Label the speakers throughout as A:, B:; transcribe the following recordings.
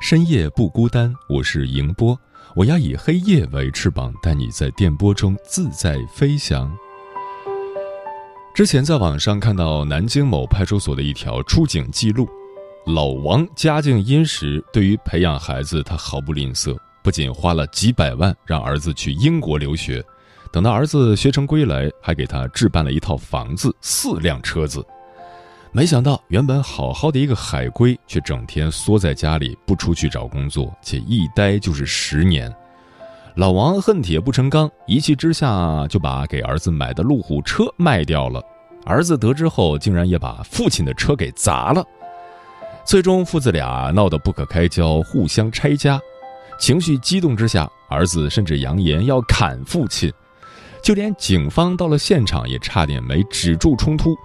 A: 深夜不孤单。我是迎波，我要以黑夜为翅膀，带你在电波中自在飞翔。之前在网上看到南京某派出所的一条出警记录，老王家境殷实，对于培养孩子他毫不吝啬，不仅花了几百万让儿子去英国留学。等到儿子学成归来，还给他置办了一套房子、四辆车子。没想到，原本好好的一个海归，却整天缩在家里不出去找工作，且一待就是十年。老王恨铁不成钢，一气之下就把给儿子买的路虎车卖掉了。儿子得知后，竟然也把父亲的车给砸了。最终，父子俩闹得不可开交，互相拆家。情绪激动之下，儿子甚至扬言要砍父亲。就连警方到了现场，也差点没止住冲突。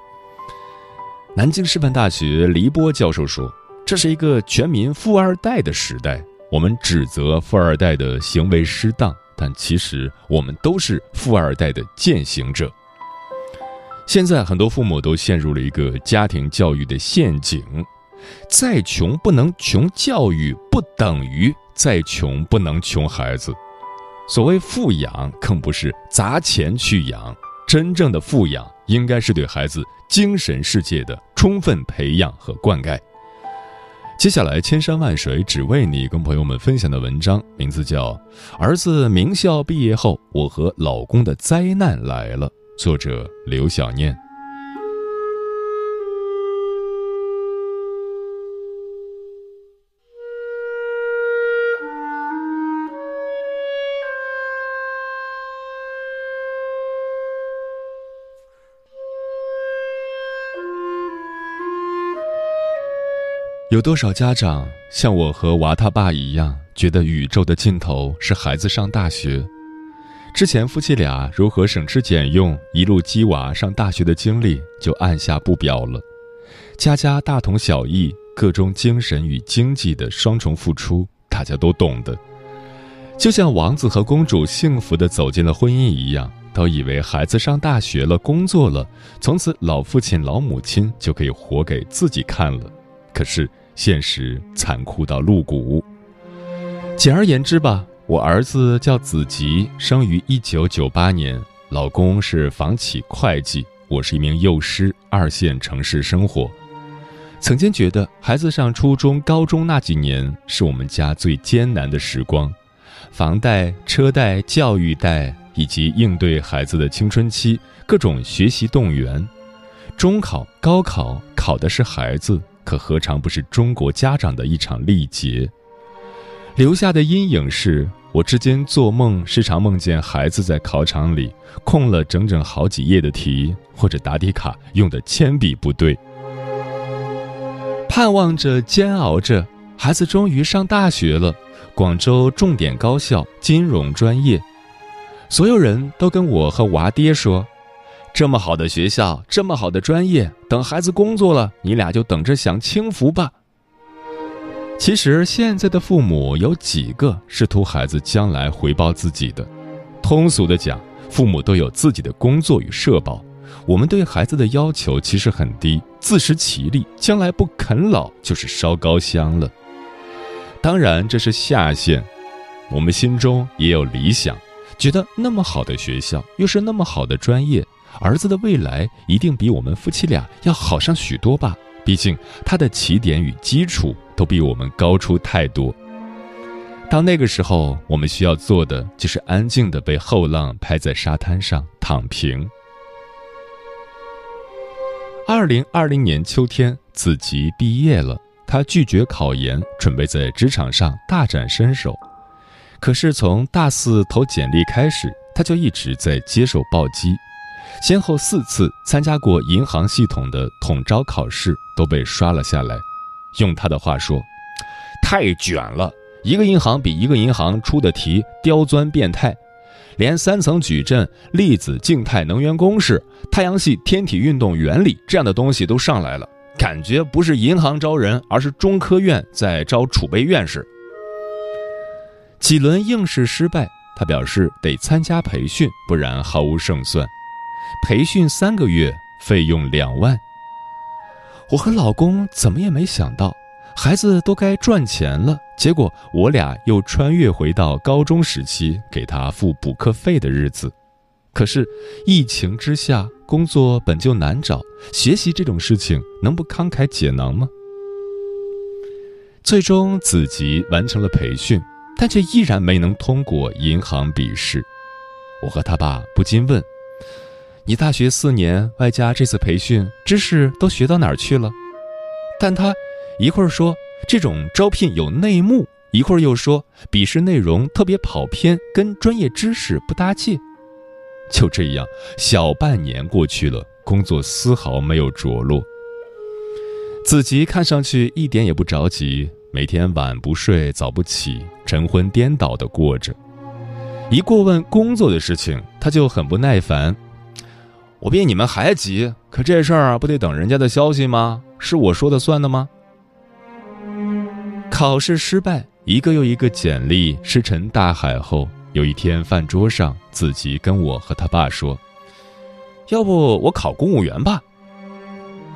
A: 南京师范大学黎波教授说：“这是一个全民富二代的时代，我们指责富二代的行为失当，但其实我们都是富二代的践行者。”现在很多父母都陷入了一个家庭教育的陷阱：再穷不能穷教育，不等于再穷不能穷孩子。所谓富养，更不是砸钱去养，真正的富养应该是对孩子精神世界的充分培养和灌溉。接下来，千山万水只为你，跟朋友们分享的文章名字叫《儿子名校毕业后，我和老公的灾难来了》，作者刘小念。有多少家长像我和娃他爸一样，觉得宇宙的尽头是孩子上大学？之前夫妻俩如何省吃俭用一路鸡娃上大学的经历就按下不表了。家家大同小异，各种精神与经济的双重付出，大家都懂的。就像王子和公主幸福的走进了婚姻一样，都以为孩子上大学了、工作了，从此老父亲、老母亲就可以活给自己看了。可是。现实残酷到露骨。简而言之吧，我儿子叫子吉，生于一九九八年，老公是房企会计，我是一名幼师，二线城市生活。曾经觉得孩子上初中、高中那几年是我们家最艰难的时光，房贷、车贷、教育贷，以及应对孩子的青春期各种学习动员。中考、高考考的是孩子。可何尝不是中国家长的一场历劫？留下的阴影是我至今做梦时常梦见孩子在考场里空了整整好几页的题，或者答题卡用的铅笔不对。盼望着，煎熬着，孩子终于上大学了，广州重点高校金融专业。所有人都跟我和娃爹说。这么好的学校，这么好的专业，等孩子工作了，你俩就等着享清福吧。其实现在的父母有几个是图孩子将来回报自己的？通俗的讲，父母都有自己的工作与社保。我们对孩子的要求其实很低，自食其力，将来不啃老就是烧高香了。当然这是下限，我们心中也有理想，觉得那么好的学校，又是那么好的专业。儿子的未来一定比我们夫妻俩要好上许多吧？毕竟他的起点与基础都比我们高出太多。到那个时候，我们需要做的就是安静的被后浪拍在沙滩上躺平。二零二零年秋天，子琪毕业了，他拒绝考研，准备在职场上大展身手。可是从大四投简历开始，他就一直在接受暴击，先后四次参加过银行系统的统招考试都被刷了下来。用他的话说，太卷了。一个银行比一个银行出的题刁钻变态，连三层矩阵、粒子静态能源公式、太阳系天体运动原理这样的东西都上来了，感觉不是银行招人，而是中科院在招储备院士。几轮应试失败，他表示得参加培训，不然毫无胜算。培训三个月，费用两万。我和老公怎么也没想到。孩子都该赚钱了，结果我俩又穿越回到高中时期给他付补课费的日子。可是疫情之下，工作本就难找，学习这种事情能不慷慨解囊吗？最终子吉完成了培训，但却依然没能通过银行笔试。我和他爸不禁问：“你大学四年外加这次培训，知识都学到哪儿去了？”但他。一会儿说这种招聘有内幕，一会儿又说笔试内容特别跑偏，跟专业知识不搭界。就这样，小半年过去了，工作丝毫没有着落。子吉看上去一点也不着急，每天晚不睡，早不起，晨昏颠倒的过着。一过问工作的事情，他就很不耐烦：“我比你们还急，可这事儿不得等人家的消息吗？是我说的算的吗？”考试失败，一个又一个简历石沉大海后，有一天饭桌上，子吉跟我和他爸说：“要不我考公务员吧。”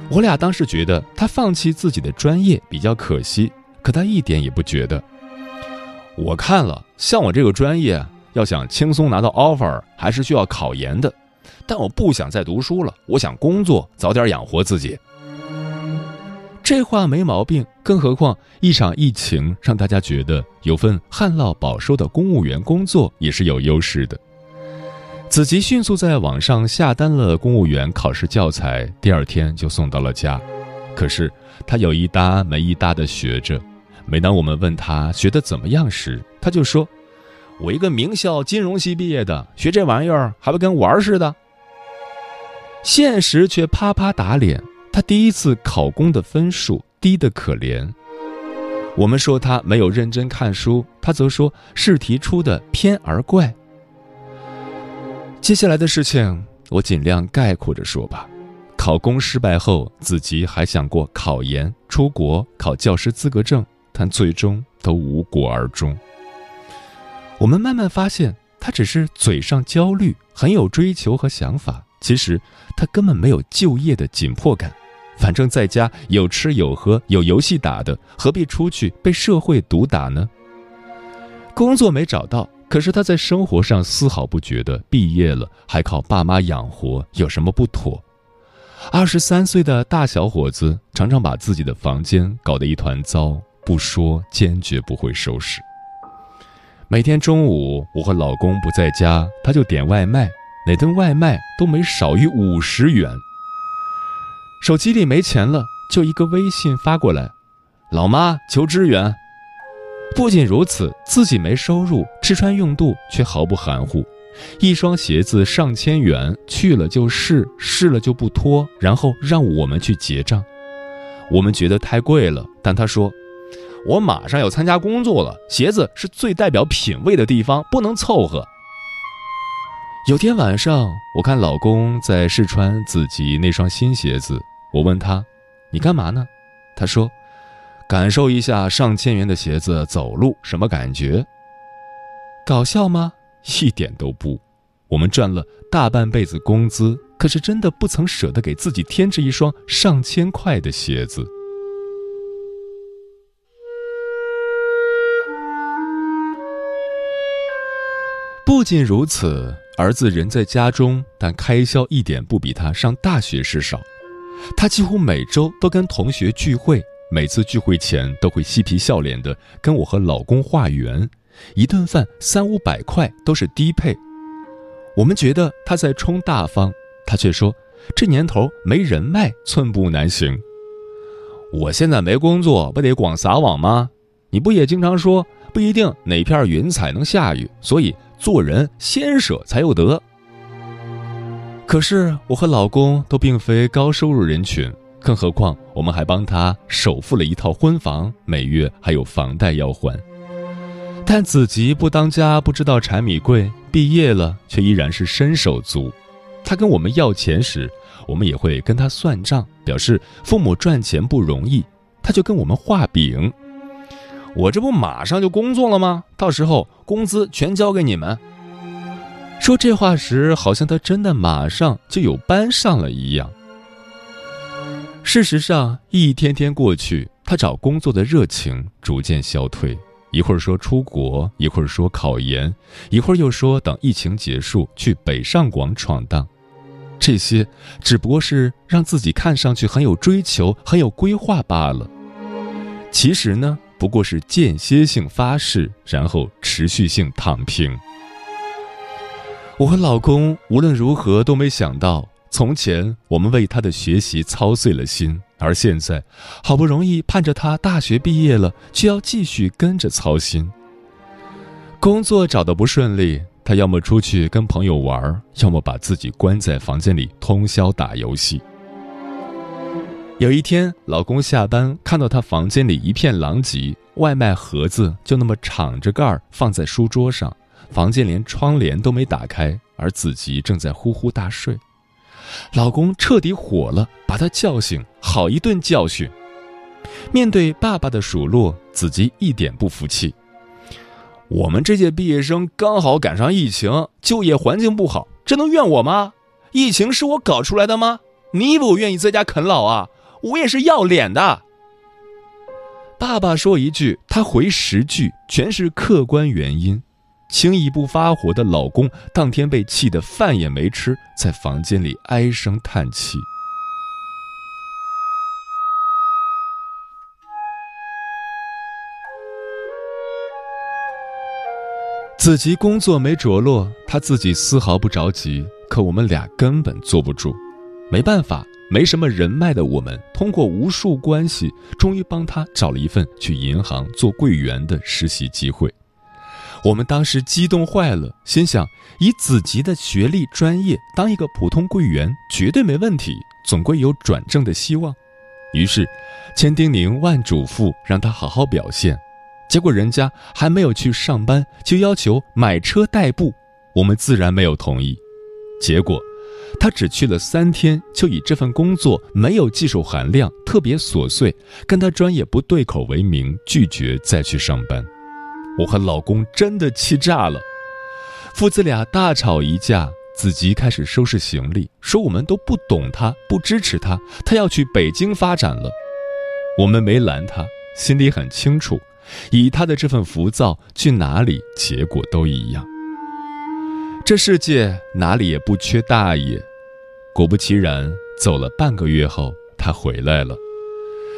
A: 我俩当时觉得他放弃自己的专业比较可惜，可他一点也不觉得。我看了，像我这个专业，要想轻松拿到 offer，还是需要考研的。但我不想再读书了，我想工作，早点养活自己。这话没毛病，更何况一场疫情让大家觉得有份旱涝保收的公务员工作也是有优势的。子琪迅速在网上下单了公务员考试教材，第二天就送到了家。可是他有一搭没一搭的学着，每当我们问他学的怎么样时，他就说：“我一个名校金融系毕业的，学这玩意儿还不跟玩儿似的。”现实却啪啪打脸。他第一次考公的分数低得可怜，我们说他没有认真看书，他则说试题出的偏而怪。接下来的事情我尽量概括着说吧。考公失败后，子吉还想过考研、出国考教师资格证，但最终都无果而终。我们慢慢发现，他只是嘴上焦虑，很有追求和想法，其实他根本没有就业的紧迫感。反正在家有吃有喝有游戏打的，何必出去被社会毒打呢？工作没找到，可是他在生活上丝毫不觉得毕业了还靠爸妈养活有什么不妥。二十三岁的大小伙子常常把自己的房间搞得一团糟，不说坚决不会收拾。每天中午我和老公不在家，他就点外卖，哪顿外卖都没少于五十元。手机里没钱了，就一个微信发过来，老妈求支援。不仅如此，自己没收入，吃穿用度却毫不含糊。一双鞋子上千元，去了就试，试了就不脱，然后让我们去结账。我们觉得太贵了，但他说：“我马上要参加工作了，鞋子是最代表品味的地方，不能凑合。”有天晚上，我看老公在试穿自己那双新鞋子。我问他：“你干嘛呢？”他说：“感受一下上千元的鞋子走路什么感觉。”搞笑吗？一点都不。我们赚了大半辈子工资，可是真的不曾舍得给自己添置一双上千块的鞋子。不仅如此，儿子人在家中，但开销一点不比他上大学时少。他几乎每周都跟同学聚会，每次聚会前都会嬉皮笑脸的跟我和老公化缘，一顿饭三五百块都是低配。我们觉得他在充大方，他却说这年头没人脉寸步难行。我现在没工作，不得广撒网吗？你不也经常说不一定哪片云彩能下雨，所以做人先舍才有得。可是我和老公都并非高收入人群，更何况我们还帮他首付了一套婚房，每月还有房贷要还。但子吉不当家不知道柴米贵，毕业了却依然是伸手足。他跟我们要钱时，我们也会跟他算账，表示父母赚钱不容易。他就跟我们画饼：“我这不马上就工作了吗？到时候工资全交给你们。”说这话时，好像他真的马上就有班上了一样。事实上，一天天过去，他找工作的热情逐渐消退。一会儿说出国，一会儿说考研，一会儿又说等疫情结束去北上广闯荡。这些只不过是让自己看上去很有追求、很有规划罢了。其实呢，不过是间歇性发誓，然后持续性躺平。我和老公无论如何都没想到，从前我们为他的学习操碎了心，而现在好不容易盼着他大学毕业了，却要继续跟着操心。工作找的不顺利，他要么出去跟朋友玩，要么把自己关在房间里通宵打游戏。有一天，老公下班看到他房间里一片狼藉，外卖盒子就那么敞着盖放在书桌上。房间连窗帘都没打开，而子吉正在呼呼大睡。老公彻底火了，把他叫醒，好一顿教训。面对爸爸的数落，子吉一点不服气。我们这届毕业生刚好赶上疫情，就业环境不好，这能怨我吗？疫情是我搞出来的吗？你以为我愿意在家啃老啊？我也是要脸的。爸爸说一句，他回十句，全是客观原因。轻易不发火的老公，当天被气得饭也没吃，在房间里唉声叹气。子琪工作没着落，他自己丝毫不着急，可我们俩根本坐不住。没办法，没什么人脉的我们，通过无数关系，终于帮他找了一份去银行做柜员的实习机会。我们当时激动坏了，心想以子吉的学历、专业当一个普通柜员绝对没问题，总归有转正的希望。于是，千叮咛万嘱咐，让他好好表现。结果人家还没有去上班，就要求买车代步，我们自然没有同意。结果，他只去了三天，就以这份工作没有技术含量、特别琐碎、跟他专业不对口为名，拒绝再去上班。我和老公真的气炸了，父子俩大吵一架。子吉开始收拾行李，说我们都不懂他，不支持他，他要去北京发展了。我们没拦他，心里很清楚，以他的这份浮躁，去哪里结果都一样。这世界哪里也不缺大爷。果不其然，走了半个月后，他回来了。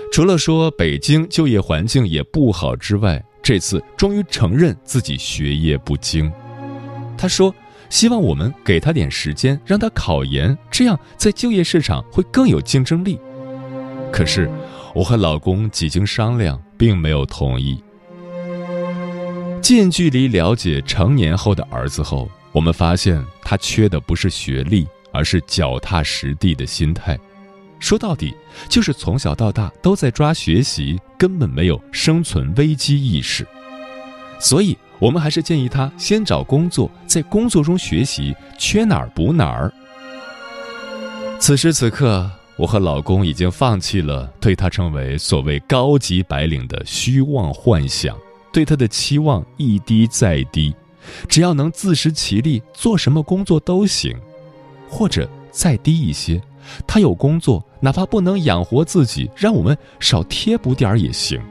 A: 除了说北京就业环境也不好之外，这次终于承认自己学业不精，他说：“希望我们给他点时间，让他考研，这样在就业市场会更有竞争力。”可是，我和老公几经商量，并没有同意。近距离了解成年后的儿子后，我们发现他缺的不是学历，而是脚踏实地的心态。说到底，就是从小到大都在抓学习，根本没有生存危机意识。所以，我们还是建议他先找工作，在工作中学习，缺哪儿补哪儿。此时此刻，我和老公已经放弃了对他成为所谓高级白领的虚妄幻想，对他的期望一低再低，只要能自食其力，做什么工作都行，或者再低一些。他有工作，哪怕不能养活自己，让我们少贴补点儿也行。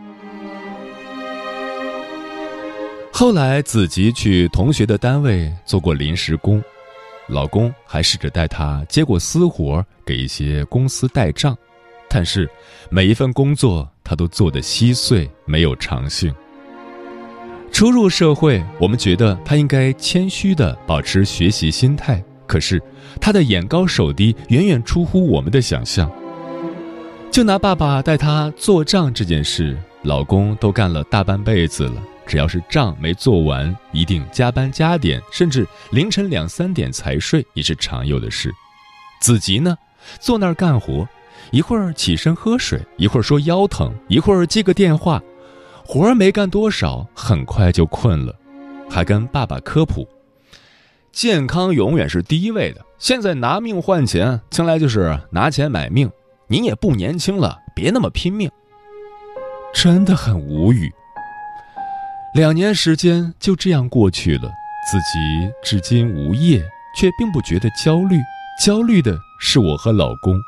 A: 后来，子吉去同学的单位做过临时工，老公还试着带他接过私活，给一些公司代账，但是每一份工作他都做得稀碎，没有长性。初入社会，我们觉得他应该谦虚的保持学习心态，可是他的眼高手低远远出乎我们的想象。就拿爸爸带他做账这件事，老公都干了大半辈子了，只要是账没做完，一定加班加点，甚至凌晨两三点才睡，也是常有的事。子吉呢，坐那儿干活，一会儿起身喝水，一会儿说腰疼，一会儿接个电话。活儿没干多少，很快就困了，还跟爸爸科普：健康永远是第一位的。现在拿命换钱，将来就是拿钱买命。您也不年轻了，别那么拼命。真的很无语。两年时间就这样过去了，自己至今无业，却并不觉得焦虑。焦虑的是我和老公。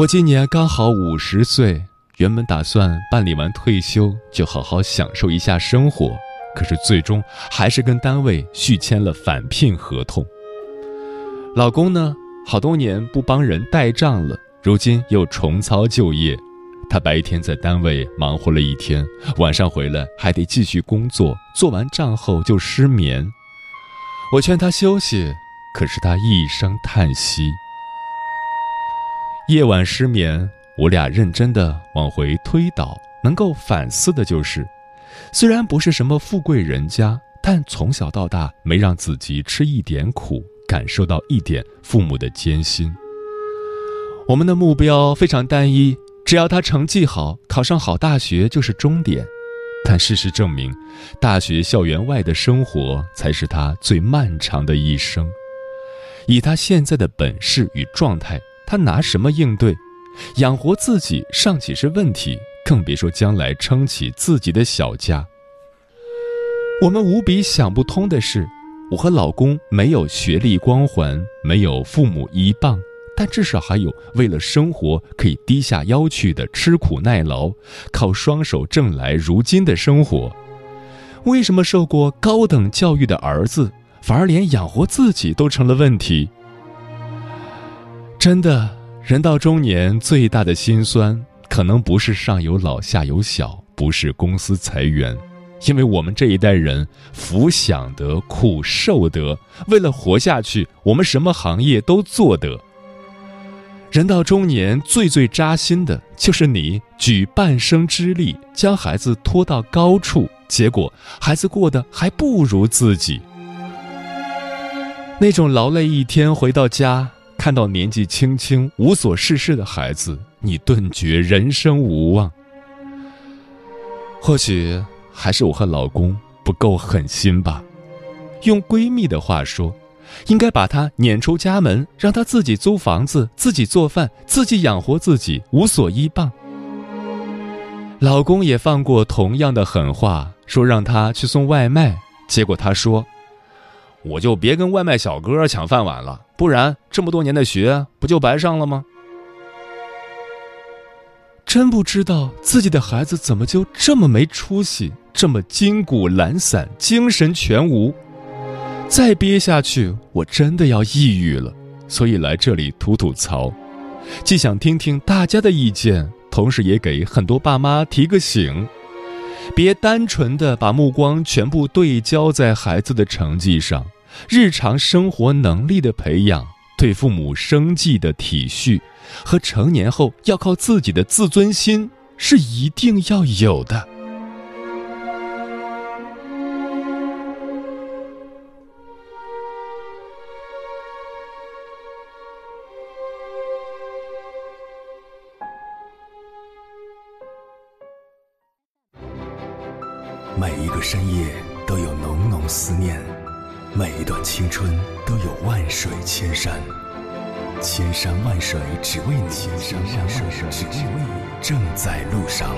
A: 我今年刚好五十岁。原本打算办理完退休就好好享受一下生活，可是最终还是跟单位续签了返聘合同。老公呢，好多年不帮人代账了，如今又重操旧业。他白天在单位忙活了一天，晚上回来还得继续工作，做完账后就失眠。我劝他休息，可是他一声叹息。夜晚失眠。我俩认真的往回推导，能够反思的就是，虽然不是什么富贵人家，但从小到大没让自己吃一点苦，感受到一点父母的艰辛。我们的目标非常单一，只要他成绩好，考上好大学就是终点。但事实证明，大学校园外的生活才是他最漫长的一生。以他现在的本事与状态，他拿什么应对？养活自己尚且是问题，更别说将来撑起自己的小家。我们无比想不通的是，我和老公没有学历光环，没有父母依傍，但至少还有为了生活可以低下腰去的吃苦耐劳，靠双手挣来如今的生活。为什么受过高等教育的儿子，反而连养活自己都成了问题？真的。人到中年，最大的心酸，可能不是上有老下有小，不是公司裁员，因为我们这一代人福享得，苦受得，为了活下去，我们什么行业都做得。人到中年，最最扎心的就是你举半生之力将孩子拖到高处，结果孩子过得还不如自己。那种劳累一天回到家。看到年纪轻轻无所事事的孩子，你顿觉人生无望。或许还是我和老公不够狠心吧。用闺蜜的话说，应该把她撵出家门，让她自己租房子、自己做饭、自己养活自己，无所依傍。老公也放过同样的狠话，说让她去送外卖，结果她说。我就别跟外卖小哥抢饭碗了，不然这么多年的学不就白上了吗？真不知道自己的孩子怎么就这么没出息，这么筋骨懒散，精神全无。再憋下去，我真的要抑郁了。所以来这里吐吐槽，既想听听大家的意见，同时也给很多爸妈提个醒。别单纯的把目光全部对焦在孩子的成绩上，日常生活能力的培养，对父母生计的体恤，和成年后要靠自己的自尊心是一定要有的。
B: 每一个深夜都有浓浓思念，每一段青春都有万水千山，千山万水只为你，千山万水只为你，正在路上。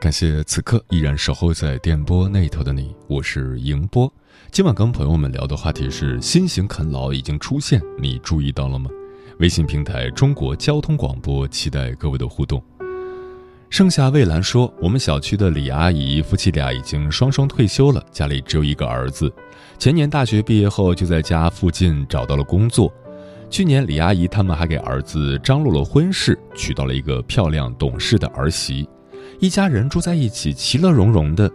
A: 感谢此刻依然守候在电波那头的你，我是迎波。今晚跟朋友们聊的话题是：新型啃老已经出现，你注意到了吗？微信平台中国交通广播，期待各位的互动。盛夏蔚蓝说：“我们小区的李阿姨夫妻俩已经双双退休了，家里只有一个儿子。前年大学毕业后就在家附近找到了工作，去年李阿姨他们还给儿子张罗了婚事，娶到了一个漂亮懂事的儿媳，一家人住在一起，其乐融融的。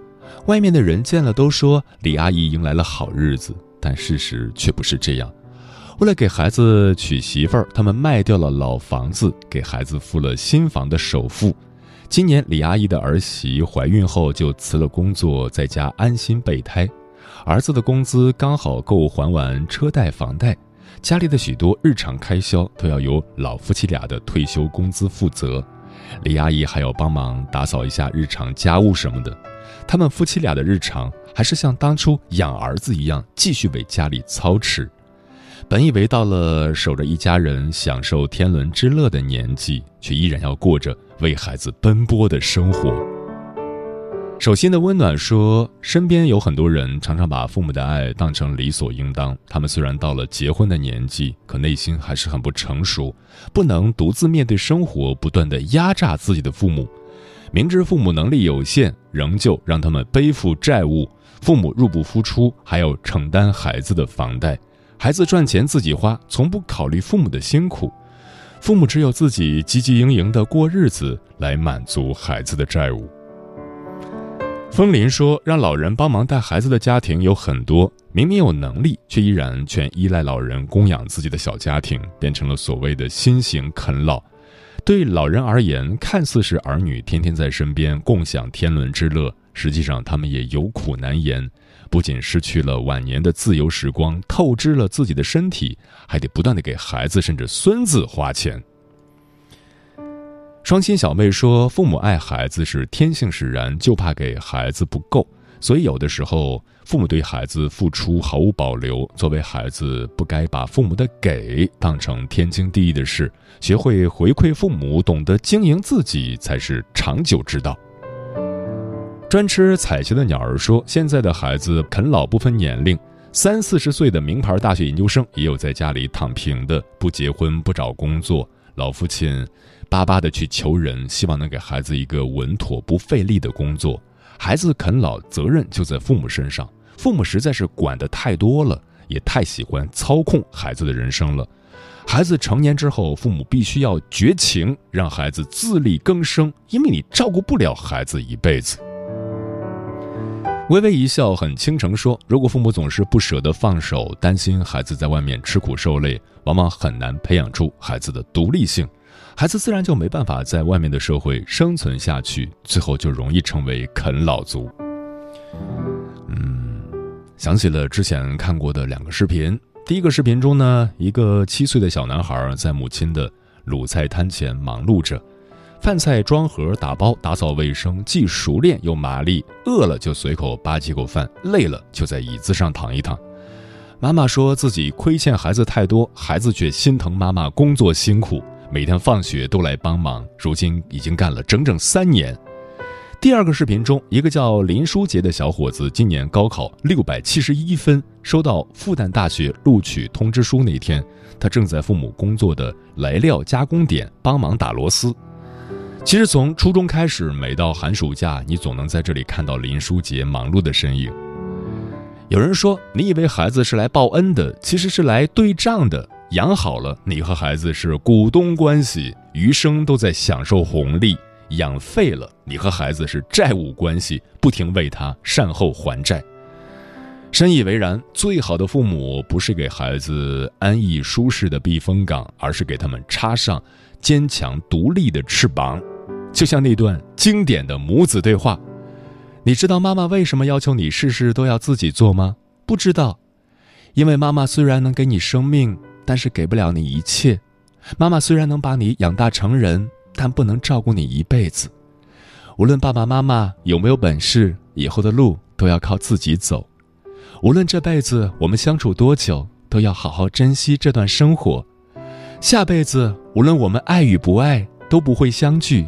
A: 外面的人见了都说李阿姨迎来了好日子，但事实却不是这样。为了给孩子娶媳妇儿，他们卖掉了老房子，给孩子付了新房的首付。今年李阿姨的儿媳怀孕后就辞了工作，在家安心备胎。儿子的工资刚好够还完车贷、房贷，家里的许多日常开销都要由老夫妻俩的退休工资负责。李阿姨还要帮忙打扫一下日常家务什么的。他们夫妻俩的日常还是像当初养儿子一样，继续为家里操持。本以为到了守着一家人享受天伦之乐的年纪，却依然要过着为孩子奔波的生活。手心的温暖说：“身边有很多人常常把父母的爱当成理所应当。他们虽然到了结婚的年纪，可内心还是很不成熟，不能独自面对生活，不断的压榨自己的父母。明知父母能力有限，仍旧让他们背负债务。父母入不敷出，还要承担孩子的房贷。孩子赚钱自己花，从不考虑父母的辛苦。父母只有自己汲汲营营的过日子，来满足孩子的债务。”风林说：“让老人帮忙带孩子的家庭有很多，明明有能力，却依然全依赖老人供养自己的小家庭，变成了所谓的新型啃老。对老人而言，看似是儿女天天在身边共享天伦之乐，实际上他们也有苦难言。不仅失去了晚年的自由时光，透支了自己的身体，还得不断的给孩子甚至孙子花钱。”双亲小妹说：“父母爱孩子是天性使然，就怕给孩子不够，所以有的时候父母对孩子付出毫无保留。作为孩子，不该把父母的给当成天经地义的事，学会回馈父母，懂得经营自己，才是长久之道。”专吃彩球的鸟儿说：“现在的孩子啃老不分年龄，三四十岁的名牌大学研究生也有在家里躺平的，不结婚不找工作，老父亲。”巴巴的去求人，希望能给孩子一个稳妥不费力的工作。孩子啃老，责任就在父母身上。父母实在是管的太多了，也太喜欢操控孩子的人生了。孩子成年之后，父母必须要绝情，让孩子自力更生，因为你照顾不了孩子一辈子。微微一笑，很倾城说：“如果父母总是不舍得放手，担心孩子在外面吃苦受累，往往很难培养出孩子的独立性。”孩子自然就没办法在外面的社会生存下去，最后就容易成为啃老族。嗯，想起了之前看过的两个视频。第一个视频中呢，一个七岁的小男孩在母亲的卤菜摊前忙碌着，饭菜装盒、打包、打扫卫生，既熟练又麻利。饿了就随口扒几口饭，累了就在椅子上躺一躺。妈妈说自己亏欠孩子太多，孩子却心疼妈妈工作辛苦。每天放学都来帮忙，如今已经干了整整三年。第二个视频中，一个叫林书杰的小伙子，今年高考六百七十一分，收到复旦大学录取通知书那天，他正在父母工作的来料加工点帮忙打螺丝。其实从初中开始，每到寒暑假，你总能在这里看到林书杰忙碌的身影。有人说，你以为孩子是来报恩的，其实是来对账的。养好了，你和孩子是股东关系，余生都在享受红利；养废了，你和孩子是债务关系，不停为他善后还债。深以为然，最好的父母不是给孩子安逸舒适的避风港，而是给他们插上坚强独立的翅膀。就像那段经典的母子对话：“你知道妈妈为什么要求你事事都要自己做吗？不知道，因为妈妈虽然能给你生命。”但是给不了你一切，妈妈虽然能把你养大成人，但不能照顾你一辈子。无论爸爸妈妈有没有本事，以后的路都要靠自己走。无论这辈子我们相处多久，都要好好珍惜这段生活。下辈子无论我们爱与不爱，都不会相聚。